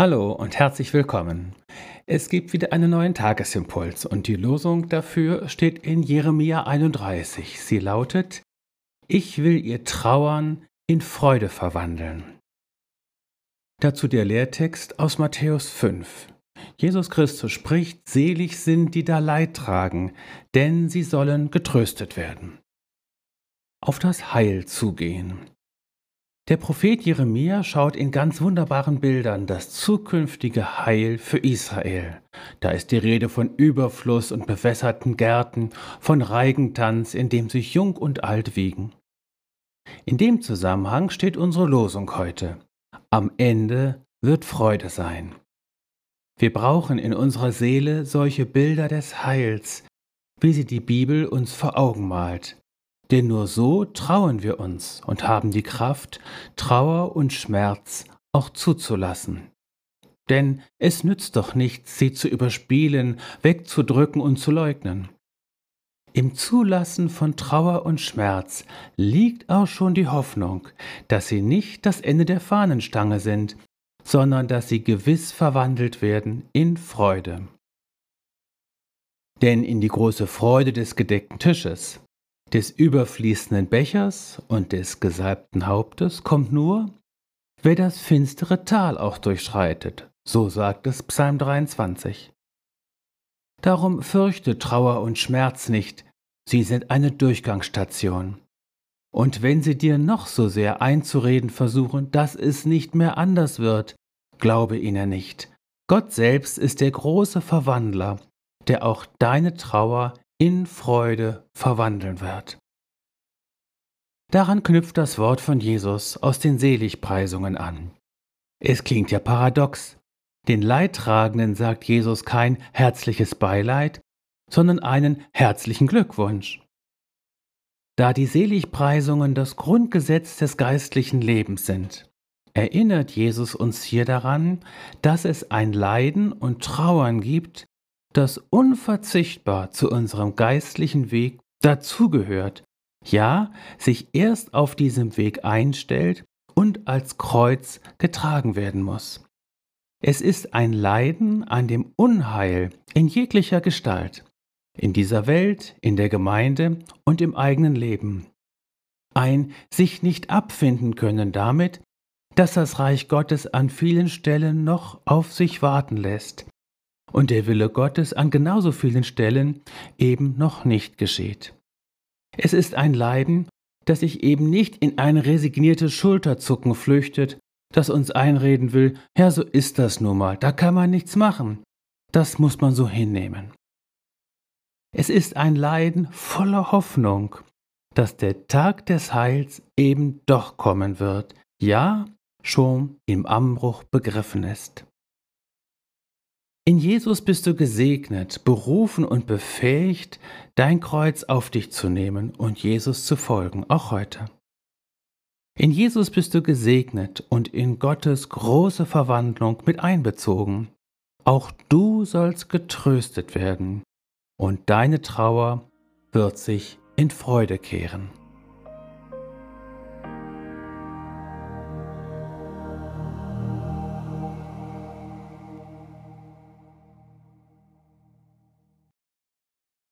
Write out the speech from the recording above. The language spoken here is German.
Hallo und herzlich willkommen. Es gibt wieder einen neuen Tagesimpuls und die Losung dafür steht in Jeremia 31. Sie lautet, Ich will ihr Trauern in Freude verwandeln. Dazu der Lehrtext aus Matthäus 5. Jesus Christus spricht, selig sind, die da Leid tragen, denn sie sollen getröstet werden. Auf das Heil zugehen. Der Prophet Jeremia schaut in ganz wunderbaren Bildern das zukünftige Heil für Israel. Da ist die Rede von Überfluss und bewässerten Gärten, von Reigentanz, in dem sich Jung und Alt wiegen. In dem Zusammenhang steht unsere Losung heute. Am Ende wird Freude sein. Wir brauchen in unserer Seele solche Bilder des Heils, wie sie die Bibel uns vor Augen malt. Denn nur so trauen wir uns und haben die Kraft, Trauer und Schmerz auch zuzulassen. Denn es nützt doch nichts, sie zu überspielen, wegzudrücken und zu leugnen. Im Zulassen von Trauer und Schmerz liegt auch schon die Hoffnung, dass sie nicht das Ende der Fahnenstange sind, sondern dass sie gewiss verwandelt werden in Freude. Denn in die große Freude des gedeckten Tisches, des überfließenden Bechers und des gesalbten Hauptes kommt nur, wer das finstere Tal auch durchschreitet, so sagt es Psalm 23. Darum fürchte Trauer und Schmerz nicht, sie sind eine Durchgangsstation. Und wenn sie dir noch so sehr einzureden versuchen, dass es nicht mehr anders wird, glaube ihnen nicht. Gott selbst ist der große Verwandler, der auch deine Trauer in Freude verwandeln wird. Daran knüpft das Wort von Jesus aus den Seligpreisungen an. Es klingt ja paradox. Den Leidtragenden sagt Jesus kein herzliches Beileid, sondern einen herzlichen Glückwunsch. Da die Seligpreisungen das Grundgesetz des geistlichen Lebens sind, erinnert Jesus uns hier daran, dass es ein Leiden und Trauern gibt, das unverzichtbar zu unserem geistlichen Weg dazugehört, ja, sich erst auf diesem Weg einstellt und als Kreuz getragen werden muss. Es ist ein Leiden an dem Unheil in jeglicher Gestalt, in dieser Welt, in der Gemeinde und im eigenen Leben. Ein sich nicht abfinden können damit, dass das Reich Gottes an vielen Stellen noch auf sich warten lässt und der Wille Gottes an genauso vielen Stellen eben noch nicht geschieht. Es ist ein Leiden, das sich eben nicht in ein resigniertes Schulterzucken flüchtet, das uns einreden will, ja, so ist das nun mal, da kann man nichts machen. Das muss man so hinnehmen. Es ist ein Leiden voller Hoffnung, dass der Tag des Heils eben doch kommen wird, ja, schon im Anbruch begriffen ist. In Jesus bist du gesegnet, berufen und befähigt, dein Kreuz auf dich zu nehmen und Jesus zu folgen, auch heute. In Jesus bist du gesegnet und in Gottes große Verwandlung mit einbezogen. Auch du sollst getröstet werden und deine Trauer wird sich in Freude kehren.